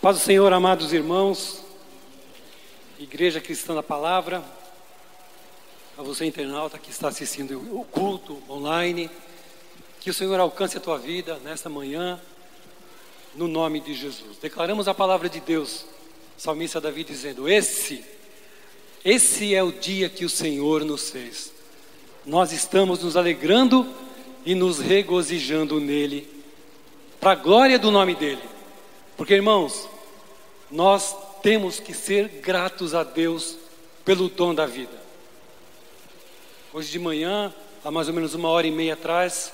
Paz do Senhor, amados irmãos, Igreja Cristã da Palavra, a você internauta que está assistindo o culto online, que o Senhor alcance a tua vida nesta manhã, no nome de Jesus. Declaramos a palavra de Deus, salmista Davi dizendo: Esse, esse é o dia que o Senhor nos fez. Nós estamos nos alegrando e nos regozijando nele, para a glória do nome dele. Porque, irmãos, nós temos que ser gratos a Deus pelo dom da vida. Hoje de manhã, há mais ou menos uma hora e meia atrás,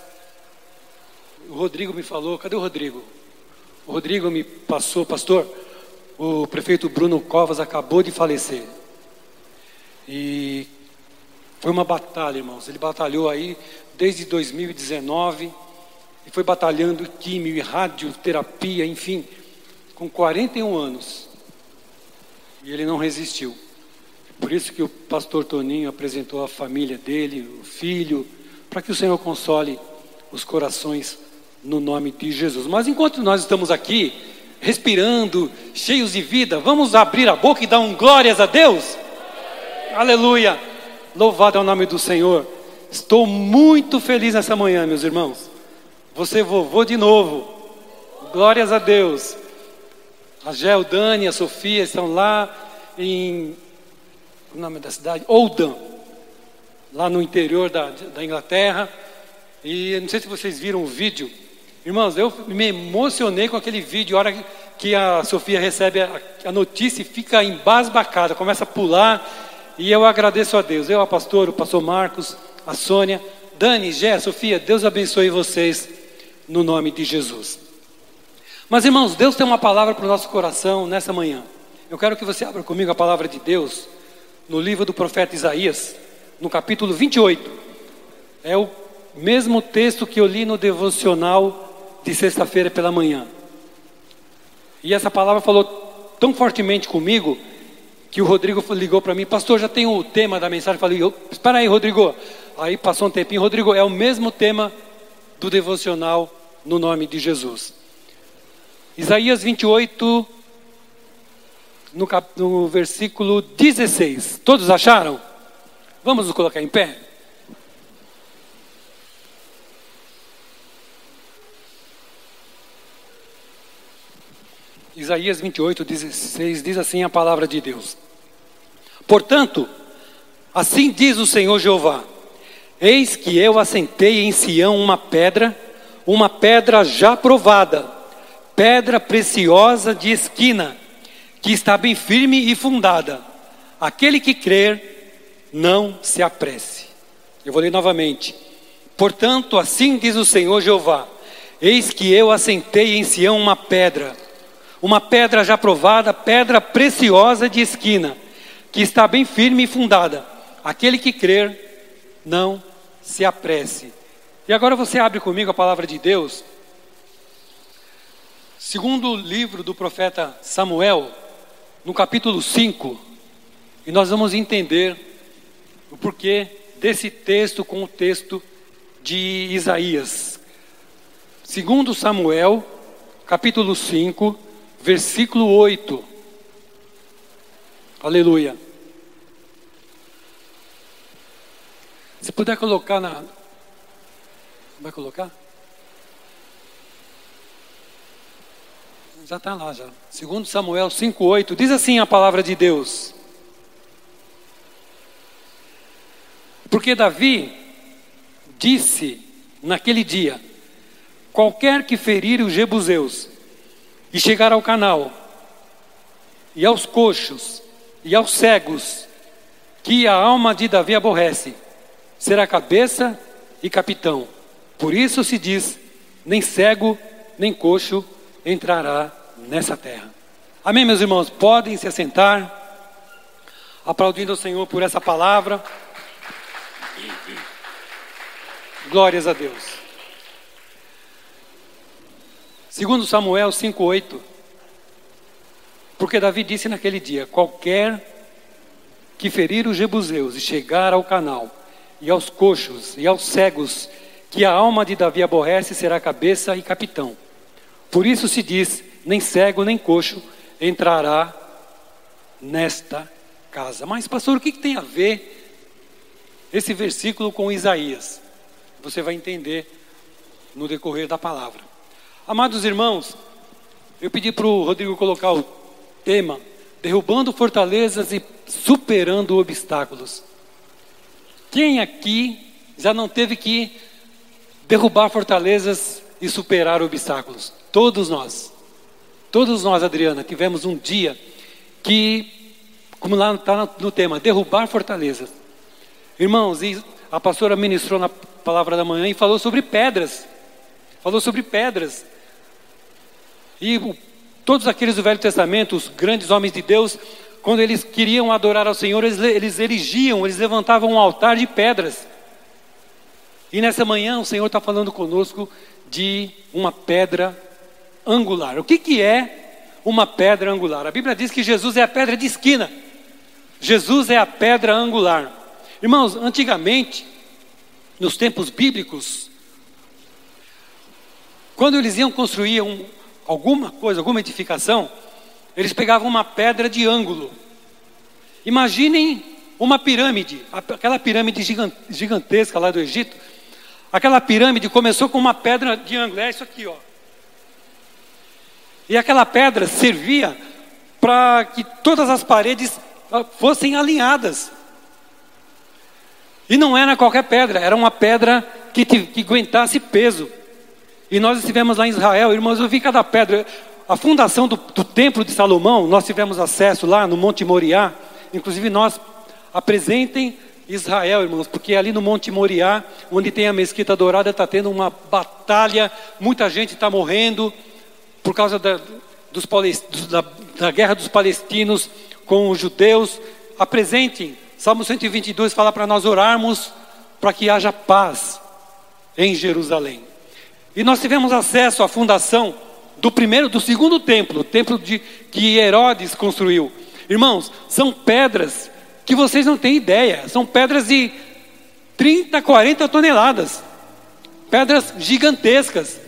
o Rodrigo me falou: cadê o Rodrigo? O Rodrigo me passou, pastor, o prefeito Bruno Covas acabou de falecer. E foi uma batalha, irmãos. Ele batalhou aí desde 2019 e foi batalhando químio e radioterapia, enfim com 41 anos. E ele não resistiu. Por isso que o pastor Toninho apresentou a família dele, o filho, para que o Senhor console os corações no nome de Jesus. Mas enquanto nós estamos aqui, respirando, cheios de vida, vamos abrir a boca e dar um glórias a Deus? Aleluia! Louvado é o nome do Senhor. Estou muito feliz nessa manhã, meus irmãos. Você vovô de novo. Glórias a Deus. A Gel, Dani, a Sofia estão lá em. O nome da cidade? Oldham, lá no interior da, da Inglaterra. E não sei se vocês viram o vídeo. Irmãos, eu me emocionei com aquele vídeo. A hora que a Sofia recebe a, a notícia e fica embasbacada, começa a pular. E eu agradeço a Deus. Eu, a pastor, o pastor Marcos, a Sônia, Dani, Gé, Sofia, Deus abençoe vocês no nome de Jesus. Mas irmãos, Deus tem uma palavra para o nosso coração nessa manhã. Eu quero que você abra comigo a palavra de Deus no livro do profeta Isaías, no capítulo 28. É o mesmo texto que eu li no devocional de sexta-feira pela manhã. E essa palavra falou tão fortemente comigo que o Rodrigo ligou para mim, pastor, já tem o tema da mensagem. Falei, espera aí, Rodrigo. Aí passou um tempinho, Rodrigo, é o mesmo tema do devocional no nome de Jesus. Isaías 28, no, cap, no versículo 16. Todos acharam? Vamos nos colocar em pé? Isaías 28, 16 diz assim a palavra de Deus: Portanto, assim diz o Senhor Jeová: Eis que eu assentei em Sião uma pedra, uma pedra já provada pedra preciosa de esquina, que está bem firme e fundada. Aquele que crer, não se apresse. Eu vou ler novamente. Portanto, assim diz o Senhor Jeová: Eis que eu assentei em Sião uma pedra, uma pedra já provada, pedra preciosa de esquina, que está bem firme e fundada. Aquele que crer, não se apresse. E agora você abre comigo a palavra de Deus Segundo livro do profeta Samuel, no capítulo 5, e nós vamos entender o porquê desse texto com o texto de Isaías. Segundo Samuel, capítulo 5, versículo 8. Aleluia. Se puder colocar na. Vai colocar? Já está lá já. Segundo Samuel 5,8, diz assim a palavra de Deus. Porque Davi disse naquele dia: qualquer que ferir os jebuseus e chegar ao canal, e aos coxos, e aos cegos, que a alma de Davi aborrece, será cabeça e capitão. Por isso se diz: nem cego, nem coxo entrará nessa terra. Amém, meus irmãos? Podem se assentar, aplaudindo ao Senhor por essa palavra. Glórias a Deus. Segundo Samuel 5:8, porque Davi disse naquele dia: qualquer que ferir os jebuseus e chegar ao canal, e aos coxos e aos cegos, que a alma de Davi aborrece, será cabeça e capitão. Por isso se diz: nem cego, nem coxo entrará nesta casa. Mas, pastor, o que, tem a ver esse versículo com Isaías? Você vai entender no decorrer da palavra. Amados irmãos, eu pedi para o Rodrigo colocar o tema: derrubando fortalezas e superando obstáculos. Quem aqui já não teve que derrubar fortalezas e superar obstáculos? Todos nós. Todos nós, Adriana, tivemos um dia que, como lá está no tema, derrubar fortalezas. Irmãos, a pastora ministrou na palavra da manhã e falou sobre pedras. Falou sobre pedras. E todos aqueles do Velho Testamento, os grandes homens de Deus, quando eles queriam adorar ao Senhor, eles, eles erigiam, eles levantavam um altar de pedras. E nessa manhã o Senhor está falando conosco de uma pedra angular. O que, que é uma pedra angular? A Bíblia diz que Jesus é a pedra de esquina. Jesus é a pedra angular. Irmãos, antigamente, nos tempos bíblicos, quando eles iam construir um, alguma coisa, alguma edificação, eles pegavam uma pedra de ângulo. Imaginem uma pirâmide, aquela pirâmide gigantesca lá do Egito. Aquela pirâmide começou com uma pedra de ângulo, é isso aqui, ó. E aquela pedra servia para que todas as paredes ah, fossem alinhadas. E não era qualquer pedra, era uma pedra que, te, que aguentasse peso. E nós estivemos lá em Israel, irmãos, eu vi cada pedra. A fundação do, do templo de Salomão, nós tivemos acesso lá no Monte Moriá. Inclusive, nós apresentem Israel, irmãos, porque ali no Monte Moriá, onde tem a Mesquita Dourada, está tendo uma batalha, muita gente está morrendo por causa da, dos, da, da guerra dos palestinos com os judeus. Apresentem, Salmo 122 fala para nós orarmos para que haja paz em Jerusalém. E nós tivemos acesso à fundação do primeiro, do segundo templo, o templo de, que Herodes construiu. Irmãos, são pedras que vocês não têm ideia, são pedras de 30, 40 toneladas, pedras gigantescas.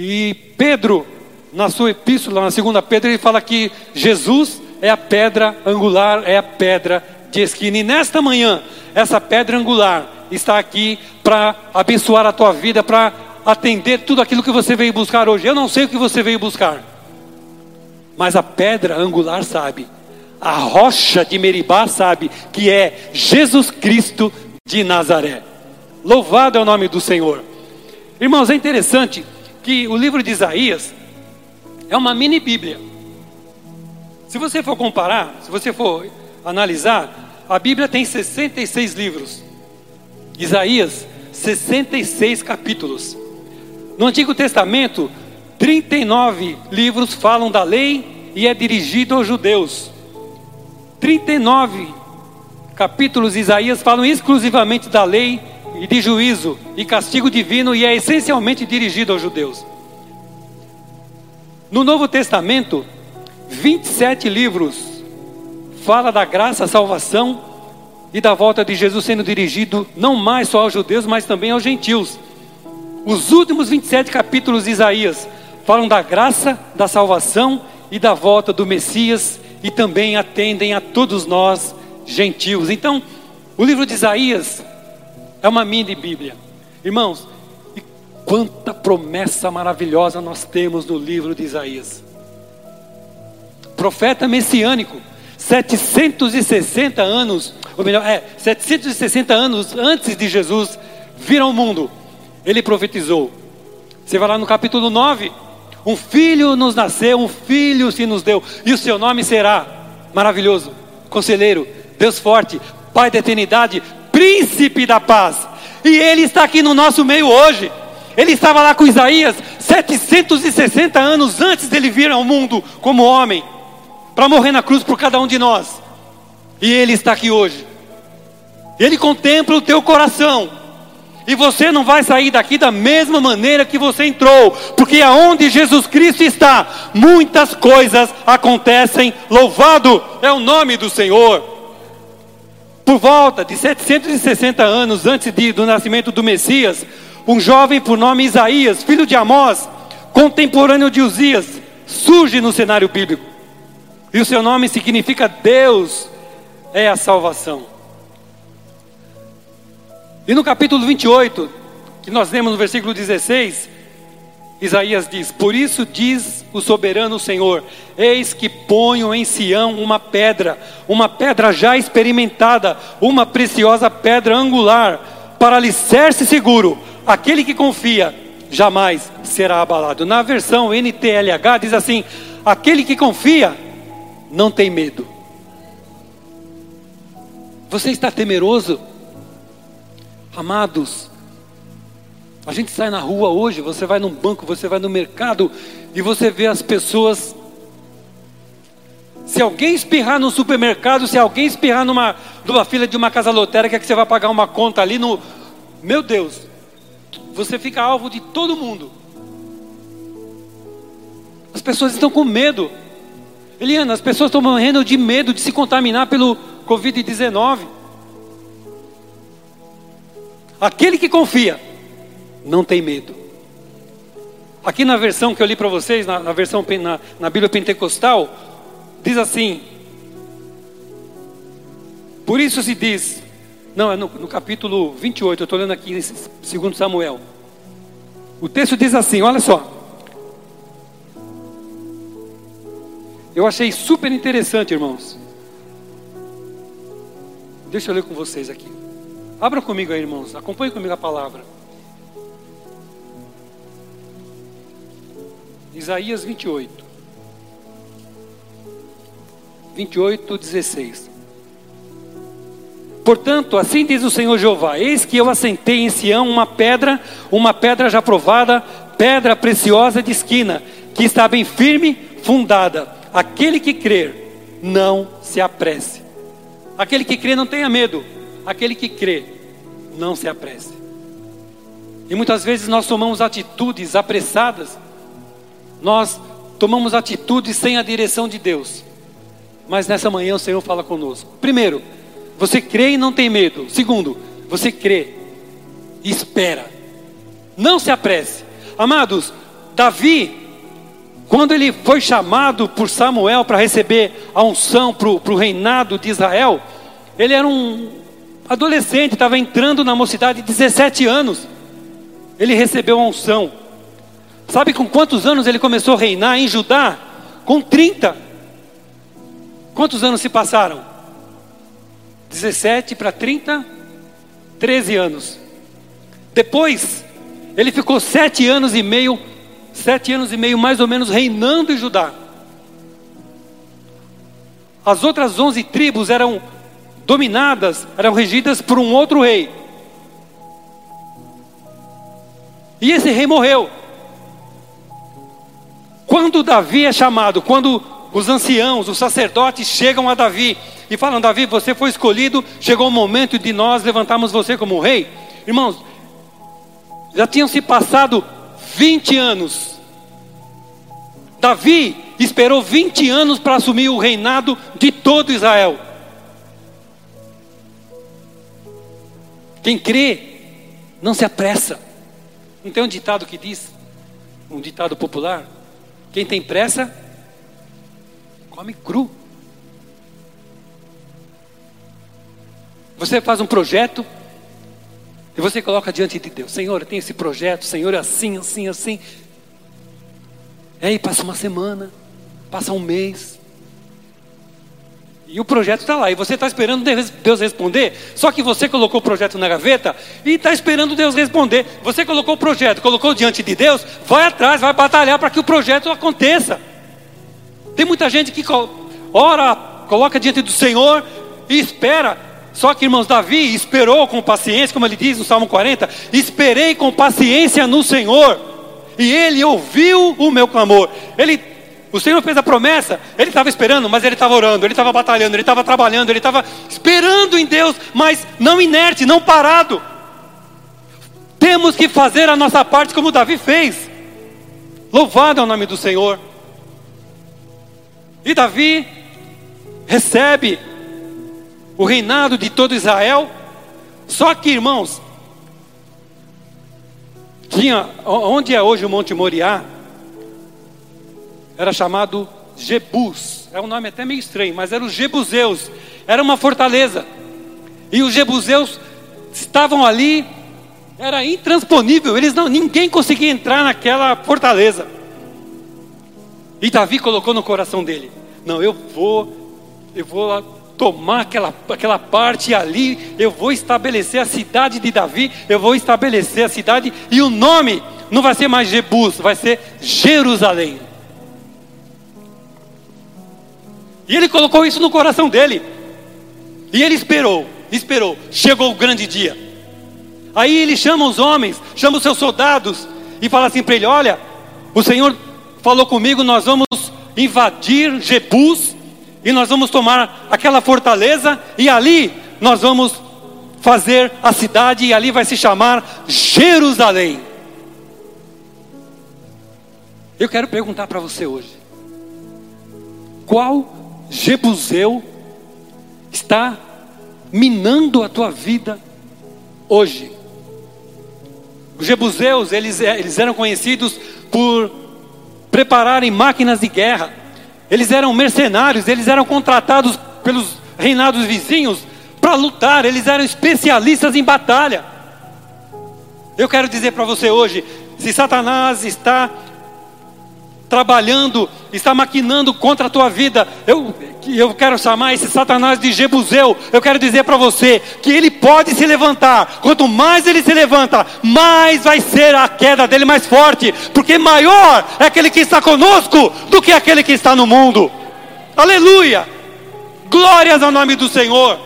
E Pedro, na sua epístola, na segunda Pedro, ele fala que Jesus é a pedra angular, é a pedra de esquina. E nesta manhã, essa pedra angular está aqui para abençoar a tua vida, para atender tudo aquilo que você veio buscar hoje. Eu não sei o que você veio buscar, mas a pedra angular sabe, a rocha de Meribá sabe que é Jesus Cristo de Nazaré. Louvado é o nome do Senhor. Irmãos, é interessante que o livro de Isaías é uma mini Bíblia. Se você for comparar, se você for analisar, a Bíblia tem 66 livros. Isaías, 66 capítulos. No Antigo Testamento, 39 livros falam da lei e é dirigido aos judeus. 39 capítulos de Isaías falam exclusivamente da lei e de juízo e castigo divino e é essencialmente dirigido aos judeus. No Novo Testamento, 27 livros fala da graça, salvação e da volta de Jesus sendo dirigido não mais só aos judeus, mas também aos gentios. Os últimos 27 capítulos de Isaías falam da graça, da salvação e da volta do Messias e também atendem a todos nós gentios. Então, o livro de Isaías é uma mini Bíblia. Irmãos, e quanta promessa maravilhosa nós temos no livro de Isaías. Profeta messiânico, 760 anos, ou melhor, é, 760 anos antes de Jesus vir ao mundo, ele profetizou. Você vai lá no capítulo 9, um filho nos nasceu, um filho se nos deu, e o seu nome será maravilhoso, conselheiro, Deus forte, Pai da eternidade, príncipe da paz. E ele está aqui no nosso meio hoje. Ele estava lá com Isaías 760 anos antes dele vir ao mundo como homem, para morrer na cruz por cada um de nós. E ele está aqui hoje. Ele contempla o teu coração. E você não vai sair daqui da mesma maneira que você entrou, porque aonde Jesus Cristo está, muitas coisas acontecem. Louvado é o nome do Senhor. Por volta de 760 anos antes de, do nascimento do Messias, um jovem por nome Isaías, filho de Amós, contemporâneo de Uzias, surge no cenário bíblico. E o seu nome significa Deus é a salvação. E no capítulo 28, que nós lemos no versículo 16, Isaías diz: Por isso diz o soberano Senhor: Eis que ponho em Sião uma pedra, uma pedra já experimentada, uma preciosa pedra angular, para alicerce seguro. Aquele que confia jamais será abalado. Na versão NTLH diz assim: Aquele que confia não tem medo. Você está temeroso? Amados, a gente sai na rua hoje, você vai num banco, você vai no mercado e você vê as pessoas. Se alguém espirrar no supermercado, se alguém espirrar numa, numa fila de uma casa lotérica que você vai pagar uma conta ali no. Meu Deus, você fica alvo de todo mundo. As pessoas estão com medo. Eliana, as pessoas estão morrendo de medo de se contaminar pelo Covid-19. Aquele que confia não tem medo. Aqui na versão que eu li para vocês, na, na versão na, na, Bíblia Pentecostal, diz assim: Por isso se diz, não, é no, no capítulo 28, eu estou lendo aqui, segundo Samuel. O texto diz assim: olha só. Eu achei super interessante, irmãos. Deixa eu ler com vocês aqui. Abra comigo aí, irmãos. Acompanhe comigo a palavra. Isaías 28. 28, 16. Portanto, assim diz o Senhor Jeová: Eis que eu assentei em Sião uma pedra, uma pedra já provada, pedra preciosa de esquina, que está bem firme, fundada. Aquele que crer, não se apresse. Aquele que crê, não tenha medo. Aquele que crê, não se apresse. E muitas vezes nós tomamos atitudes apressadas nós tomamos atitudes sem a direção de Deus. Mas nessa manhã o Senhor fala conosco. Primeiro, você crê e não tem medo. Segundo, você crê e espera. Não se apresse. Amados, Davi, quando ele foi chamado por Samuel para receber a unção para o reinado de Israel, ele era um adolescente, estava entrando na mocidade de 17 anos. Ele recebeu a unção. Sabe com quantos anos ele começou a reinar em Judá? Com 30. Quantos anos se passaram? 17 para 30, 13 anos. Depois, ele ficou sete anos e meio, sete anos e meio mais ou menos reinando em Judá. As outras onze tribos eram dominadas, eram regidas por um outro rei. E esse rei morreu. Quando Davi é chamado, quando os anciãos, os sacerdotes chegam a Davi e falam: Davi, você foi escolhido, chegou o momento de nós levantarmos você como rei. Irmãos, já tinham se passado 20 anos. Davi esperou 20 anos para assumir o reinado de todo Israel. Quem crê, não se apressa. Não tem um ditado que diz, um ditado popular, quem tem pressa, come cru. Você faz um projeto e você coloca diante de Deus: Senhor, tenho esse projeto, Senhor, é assim, assim, assim. E aí passa uma semana, passa um mês, e o projeto está lá, e você está esperando Deus responder, só que você colocou o projeto na gaveta e está esperando Deus responder. Você colocou o projeto, colocou diante de Deus, vai atrás, vai batalhar para que o projeto aconteça. Tem muita gente que ora, coloca diante do Senhor e espera. Só que, irmãos, Davi esperou com paciência, como ele diz no Salmo 40, esperei com paciência no Senhor, e ele ouviu o meu clamor. Ele o Senhor fez a promessa, ele estava esperando, mas ele estava orando, ele estava batalhando, ele estava trabalhando, ele estava esperando em Deus, mas não inerte, não parado. Temos que fazer a nossa parte como Davi fez. Louvado é o nome do Senhor. E Davi recebe o reinado de todo Israel. Só que, irmãos, tinha onde é hoje o Monte Moriá, era chamado Jebus. É um nome até meio estranho, mas era os Jebuseus. Era uma fortaleza. E os Jebuseus estavam ali, era intransponível, eles não, ninguém conseguia entrar naquela fortaleza. E Davi colocou no coração dele: "Não, eu vou eu vou tomar aquela, aquela parte ali, eu vou estabelecer a cidade de Davi, eu vou estabelecer a cidade, e o nome não vai ser mais Jebus, vai ser Jerusalém. E ele colocou isso no coração dele. E ele esperou, esperou. Chegou o grande dia. Aí ele chama os homens, chama os seus soldados e fala assim para ele: Olha, o Senhor falou comigo, nós vamos invadir Jebus e nós vamos tomar aquela fortaleza e ali nós vamos fazer a cidade e ali vai se chamar Jerusalém. Eu quero perguntar para você hoje: qual Jebuseu está minando a tua vida hoje? Os Jebuseus, eles, eles eram conhecidos por prepararem máquinas de guerra eles eram mercenários, eles eram contratados pelos reinados vizinhos para lutar, eles eram especialistas em batalha. Eu quero dizer para você hoje: se Satanás está trabalhando, está maquinando contra a tua vida. Eu, eu quero chamar esse Satanás de Jebuseu. Eu quero dizer para você que ele pode se levantar. Quanto mais ele se levanta, mais vai ser a queda dele mais forte, porque maior é aquele que está conosco do que aquele que está no mundo. Aleluia! Glórias ao nome do Senhor.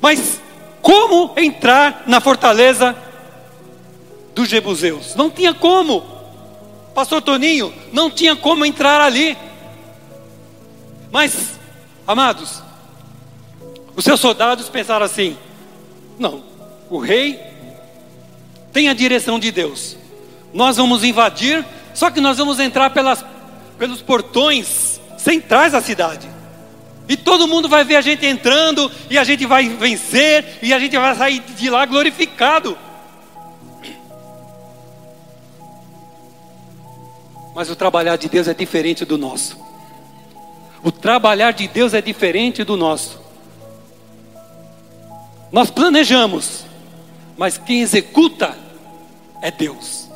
Mas como entrar na fortaleza dos Jebuseus? Não tinha como. Pastor Toninho, não tinha como entrar ali. Mas, amados, os seus soldados pensaram assim: não, o rei tem a direção de Deus. Nós vamos invadir, só que nós vamos entrar pelas, pelos portões centrais da cidade. E todo mundo vai ver a gente entrando, e a gente vai vencer, e a gente vai sair de lá glorificado. Mas o trabalhar de Deus é diferente do nosso. O trabalhar de Deus é diferente do nosso. Nós planejamos, mas quem executa é Deus.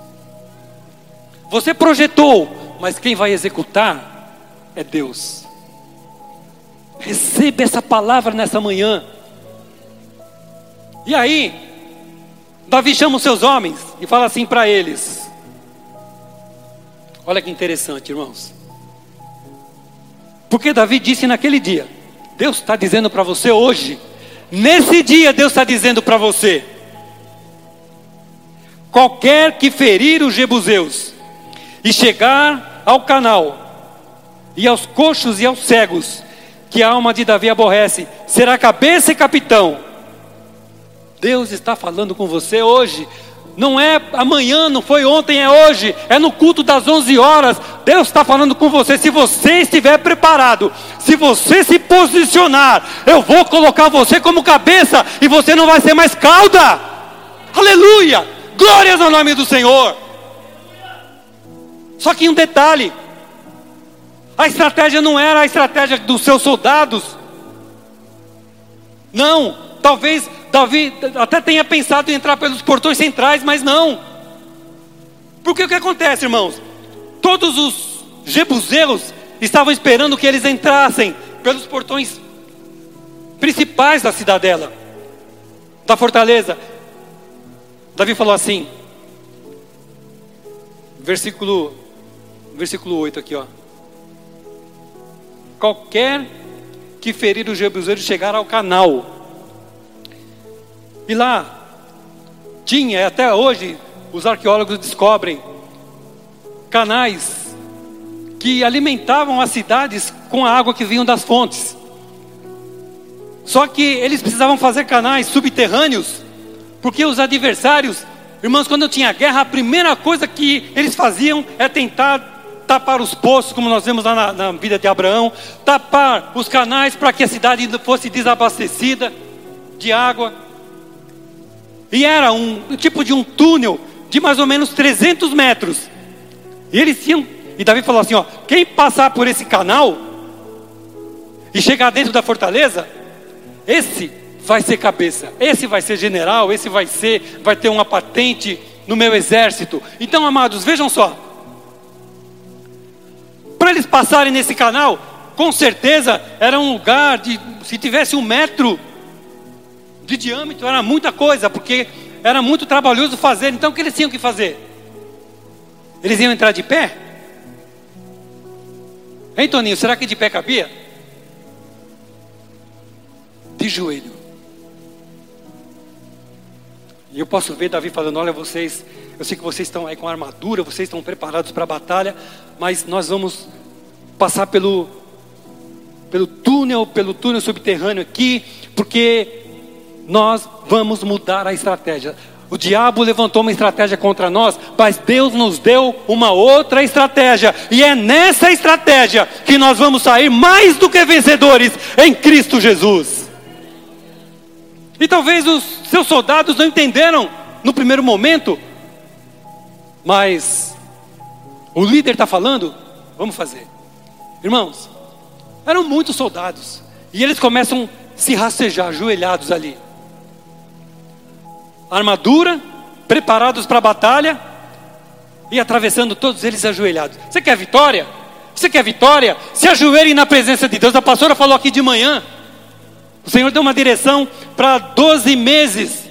Você projetou, mas quem vai executar é Deus. Receba essa palavra nessa manhã. E aí, Davi chama os seus homens e fala assim para eles: Olha que interessante, irmãos. Porque Davi disse naquele dia: Deus está dizendo para você hoje, nesse dia, Deus está dizendo para você: qualquer que ferir os jebuseus e chegar ao canal, e aos coxos e aos cegos, que a alma de Davi aborrece, será cabeça e capitão. Deus está falando com você hoje. Não é amanhã, não foi ontem, é hoje. É no culto das 11 horas. Deus está falando com você. Se você estiver preparado, se você se posicionar, eu vou colocar você como cabeça e você não vai ser mais cauda. Aleluia! Glórias ao nome do Senhor. Só que um detalhe: a estratégia não era a estratégia dos seus soldados. Não, talvez Davi até tenha pensado em entrar pelos portões centrais, mas não. Porque o que acontece, irmãos? Todos os jebuseus estavam esperando que eles entrassem pelos portões principais da cidadela, da fortaleza. Davi falou assim, versículo, versículo 8 aqui, ó. Qualquer que ferir os jebuseus chegar ao canal, e lá tinha, até hoje, os arqueólogos descobrem canais que alimentavam as cidades com a água que vinham das fontes. Só que eles precisavam fazer canais subterrâneos, porque os adversários, irmãos, quando tinha guerra, a primeira coisa que eles faziam é tentar tapar os poços, como nós vemos lá na, na vida de Abraão, tapar os canais para que a cidade fosse desabastecida de água. E era um tipo de um túnel de mais ou menos 300 metros. E eles tinham, E Davi falou assim: ó, quem passar por esse canal e chegar dentro da fortaleza, esse vai ser cabeça, esse vai ser general, esse vai ser, vai ter uma patente no meu exército. Então, amados, vejam só. Para eles passarem nesse canal, com certeza era um lugar de, se tivesse um metro de diâmetro, era muita coisa, porque era muito trabalhoso fazer. Então, o que eles tinham que fazer? Eles iam entrar de pé? Hein, Toninho, será que de pé cabia? De joelho. E eu posso ver Davi falando: Olha, vocês, eu sei que vocês estão aí com armadura, vocês estão preparados para a batalha, mas nós vamos passar pelo, pelo túnel, pelo túnel subterrâneo aqui, porque nós vamos mudar a estratégia. O diabo levantou uma estratégia contra nós, mas Deus nos deu uma outra estratégia, e é nessa estratégia que nós vamos sair mais do que vencedores em Cristo Jesus. E talvez os seus soldados não entenderam no primeiro momento, mas o líder está falando, vamos fazer. Irmãos, eram muitos soldados, e eles começam a se rastejar, ajoelhados ali. Armadura, preparados para a batalha, e atravessando todos eles ajoelhados. Você quer vitória? Você quer vitória? Se ajoelhem na presença de Deus. A pastora falou aqui de manhã. O Senhor deu uma direção para 12 meses.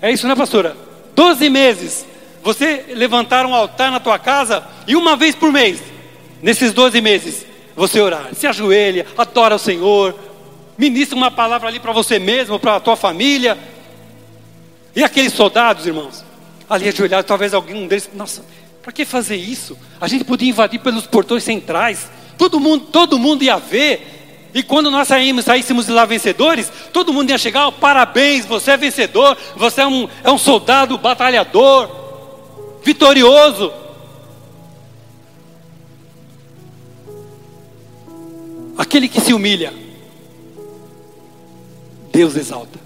É isso, né, pastora? 12 meses. Você levantar um altar na tua casa e uma vez por mês, nesses 12 meses, você orar. Se ajoelha, adora o Senhor, ministra uma palavra ali para você mesmo, para a tua família. E aqueles soldados, irmãos, ali ajoelhados, talvez algum deles, nossa, para que fazer isso? A gente podia invadir pelos portões centrais. Todo mundo, todo mundo ia ver. E quando nós saímos, saíssemos de lá vencedores, todo mundo ia chegar, oh, parabéns, você é vencedor, você é um, é um soldado batalhador, vitorioso. Aquele que se humilha, Deus exalta.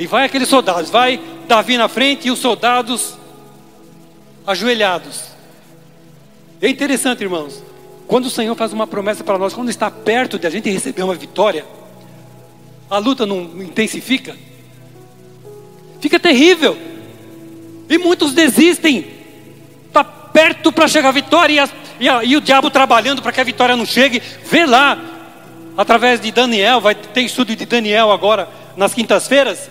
E vai aqueles soldados, vai Davi na frente e os soldados ajoelhados. É interessante, irmãos. Quando o Senhor faz uma promessa para nós, quando está perto de a gente receber uma vitória, a luta não intensifica, fica terrível. E muitos desistem. Está perto para chegar a vitória e, a, e, a, e o diabo trabalhando para que a vitória não chegue. Vê lá, através de Daniel, vai ter estudo de Daniel agora nas quintas-feiras.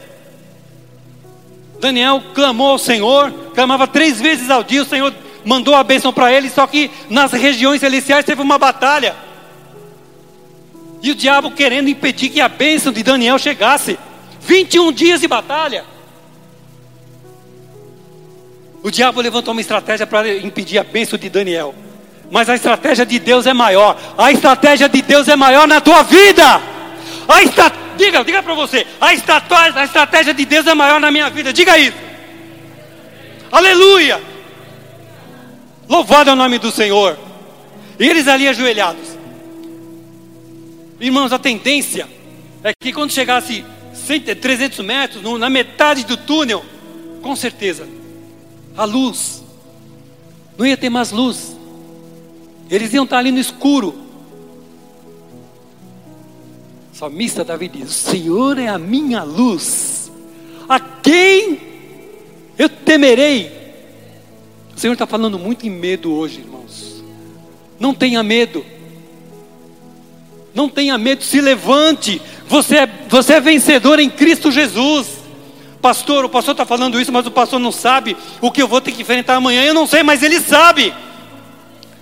Daniel clamou ao Senhor, clamava três vezes ao dia, o Senhor mandou a bênção para ele, só que nas regiões celestiais teve uma batalha. E o diabo querendo impedir que a bênção de Daniel chegasse. 21 dias de batalha. O diabo levantou uma estratégia para impedir a bênção de Daniel. Mas a estratégia de Deus é maior. A estratégia de Deus é maior na tua vida. A estra... Diga, diga para você. A, a estratégia de Deus é maior na minha vida. Diga isso. Aleluia. Louvado é o nome do Senhor. E eles ali ajoelhados. Irmãos, a tendência é que quando chegasse 300 metros, na metade do túnel, com certeza, a luz, não ia ter mais luz. Eles iam estar ali no escuro. Salmista Davi diz: O Senhor é a minha luz, a quem eu temerei? O Senhor está falando muito em medo hoje, irmãos. Não tenha medo. Não tenha medo, se levante. Você é, você é vencedor em Cristo Jesus. Pastor, o pastor está falando isso, mas o pastor não sabe o que eu vou ter que enfrentar amanhã. Eu não sei, mas ele sabe.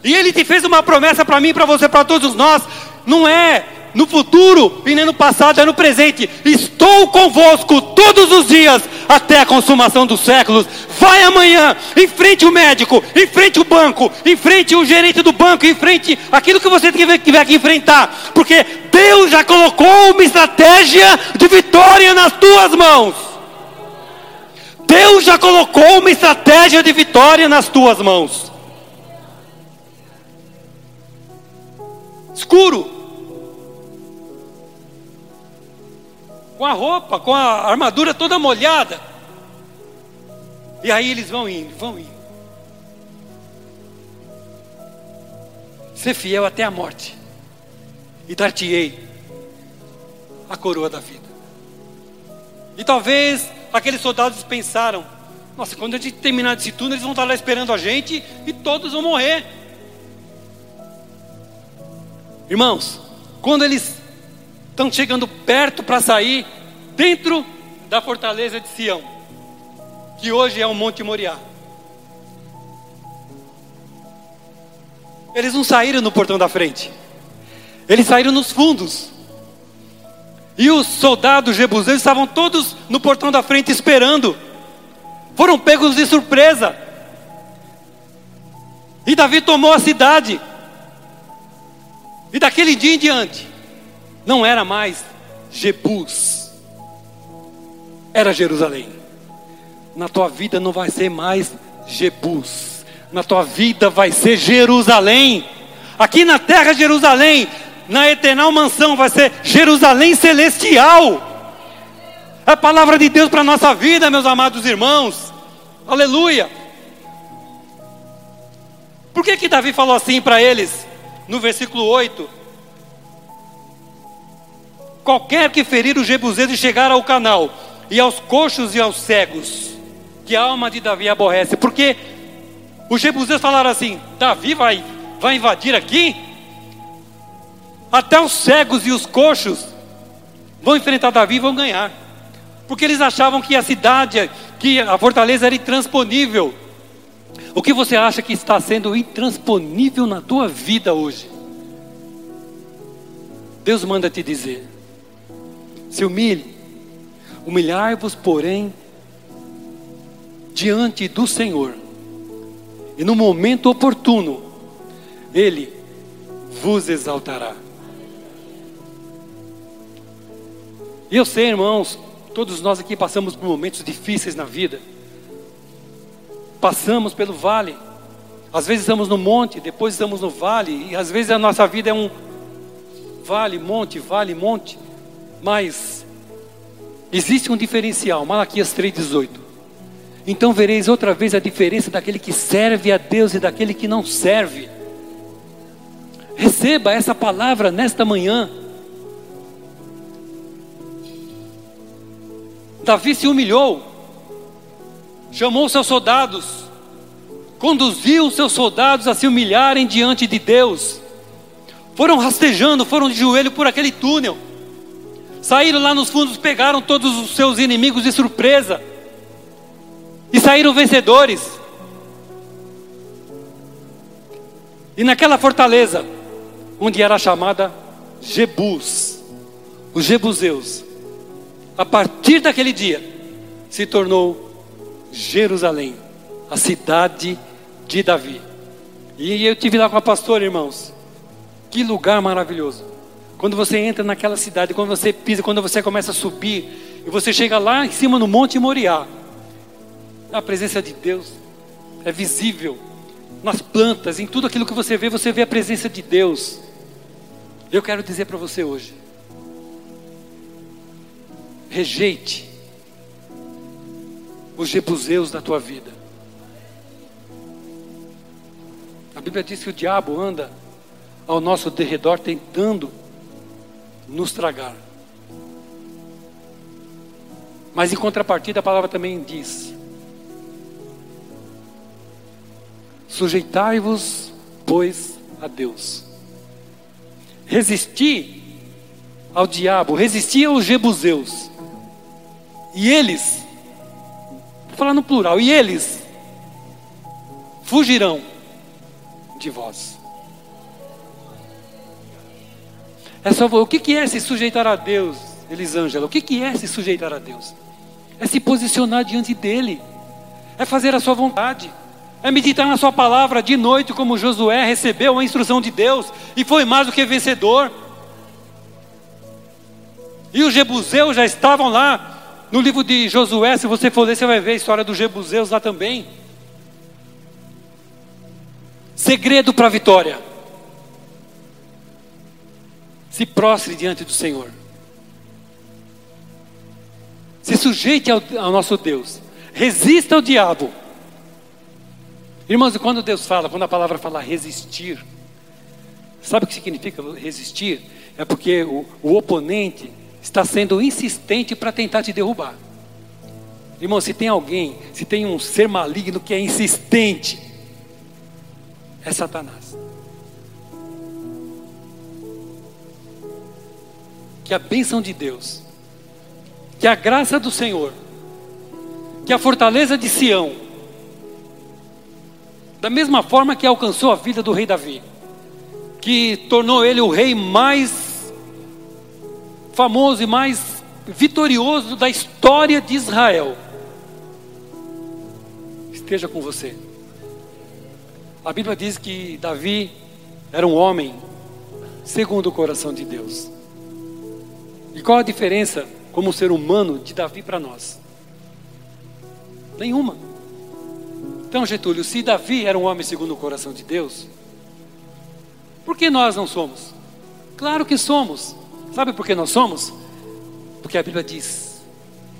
E ele te fez uma promessa para mim, para você, para todos nós. Não é no futuro e nem no passado, é no presente. Estou convosco todos os dias até a consumação dos séculos. Vai amanhã, enfrente o médico, enfrente o banco, enfrente o gerente do banco, enfrente aquilo que você tiver que enfrentar, porque Deus já colocou uma estratégia de vitória nas tuas mãos. Deus já colocou uma estratégia de vitória nas tuas mãos. Escuro, com a roupa, com a armadura toda molhada. E aí eles vão indo, vão indo. ser fiel até a morte, e dar-te-ei a coroa da vida. E talvez aqueles soldados pensaram: nossa, quando a gente terminar esse túnel, eles vão estar lá esperando a gente e todos vão morrer. Irmãos, quando eles estão chegando perto para sair, dentro da fortaleza de Sião, que hoje é o Monte Moriá, eles não saíram no portão da frente, eles saíram nos fundos. E os soldados jebuseus estavam todos no portão da frente esperando. Foram pegos de surpresa. E Davi tomou a cidade. E daquele dia em diante, não era mais Jebus, era Jerusalém. Na tua vida não vai ser mais Jebus, na tua vida vai ser Jerusalém. Aqui na terra, Jerusalém, na eternal mansão vai ser Jerusalém celestial. É a palavra de Deus para a nossa vida, meus amados irmãos. Aleluia. Por que que Davi falou assim para eles no versículo 8? Qualquer que ferir os jebuseus e chegar ao canal, e aos coxos e aos cegos, que a alma de Davi aborrece, porque os jebuseus falaram assim: Davi vai, vai invadir aqui? Até os cegos e os coxos vão enfrentar Davi e vão ganhar. Porque eles achavam que a cidade, que a fortaleza era intransponível. O que você acha que está sendo intransponível na tua vida hoje? Deus manda te dizer: se humilhe, humilhai-vos, porém, diante do Senhor, e no momento oportuno, Ele vos exaltará. E eu sei, irmãos, todos nós aqui passamos por momentos difíceis na vida. Passamos pelo vale. Às vezes estamos no monte, depois estamos no vale, e às vezes a nossa vida é um vale, monte, vale, monte. Mas existe um diferencial, Malaquias 3:18. Então vereis outra vez a diferença daquele que serve a Deus e daquele que não serve. Receba essa palavra nesta manhã. Davi se humilhou, chamou seus soldados, conduziu seus soldados a se humilharem diante de Deus. Foram rastejando, foram de joelho por aquele túnel. Saíram lá nos fundos, pegaram todos os seus inimigos de surpresa. E saíram vencedores. E naquela fortaleza, onde era chamada Jebus, os Jebuseus, a partir daquele dia, se tornou Jerusalém, a cidade de Davi. E eu tive lá com a pastora, irmãos. Que lugar maravilhoso. Quando você entra naquela cidade, quando você pisa, quando você começa a subir, e você chega lá em cima no Monte Moriá, a presença de Deus é visível nas plantas, em tudo aquilo que você vê, você vê a presença de Deus. Eu quero dizer para você hoje: rejeite os jebuseus da tua vida. A Bíblia diz que o diabo anda ao nosso derredor tentando nos tragar. Mas em contrapartida, a palavra também diz: Sujeitai-vos, pois, a Deus. Resisti ao diabo, resisti aos jebuseus. E eles, vou falar no plural, e eles fugirão de vós. É só o que é se sujeitar a Deus, Elisângela? O que é se sujeitar a Deus? É se posicionar diante dele, é fazer a sua vontade, é meditar na sua palavra de noite, como Josué recebeu a instrução de Deus e foi mais do que vencedor. E os jebuseus já estavam lá no livro de Josué, se você for ler, você vai ver a história dos jebuseus lá também. Segredo para a vitória. Se prostre diante do Senhor. Se sujeite ao, ao nosso Deus. Resista ao diabo. Irmãos, quando Deus fala, quando a palavra fala resistir, Sabe o que significa resistir? É porque o, o oponente está sendo insistente para tentar te derrubar. Irmão, se tem alguém, se tem um ser maligno que é insistente, é Satanás. Que a bênção de Deus, que a graça do Senhor, que a fortaleza de Sião, da mesma forma que alcançou a vida do rei Davi, que tornou ele o rei mais famoso e mais vitorioso da história de Israel, esteja com você. A Bíblia diz que Davi era um homem segundo o coração de Deus. E qual a diferença como ser humano de Davi para nós? Nenhuma. Então, Getúlio, se Davi era um homem segundo o coração de Deus, por que nós não somos? Claro que somos. Sabe por que nós somos? Porque a Bíblia diz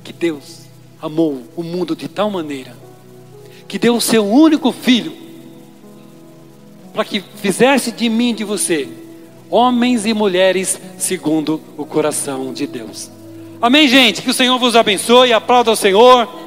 que Deus amou o mundo de tal maneira que deu o seu único filho para que fizesse de mim de você homens e mulheres segundo o coração de Deus. Amém, gente? Que o Senhor vos abençoe. Aplauda o Senhor.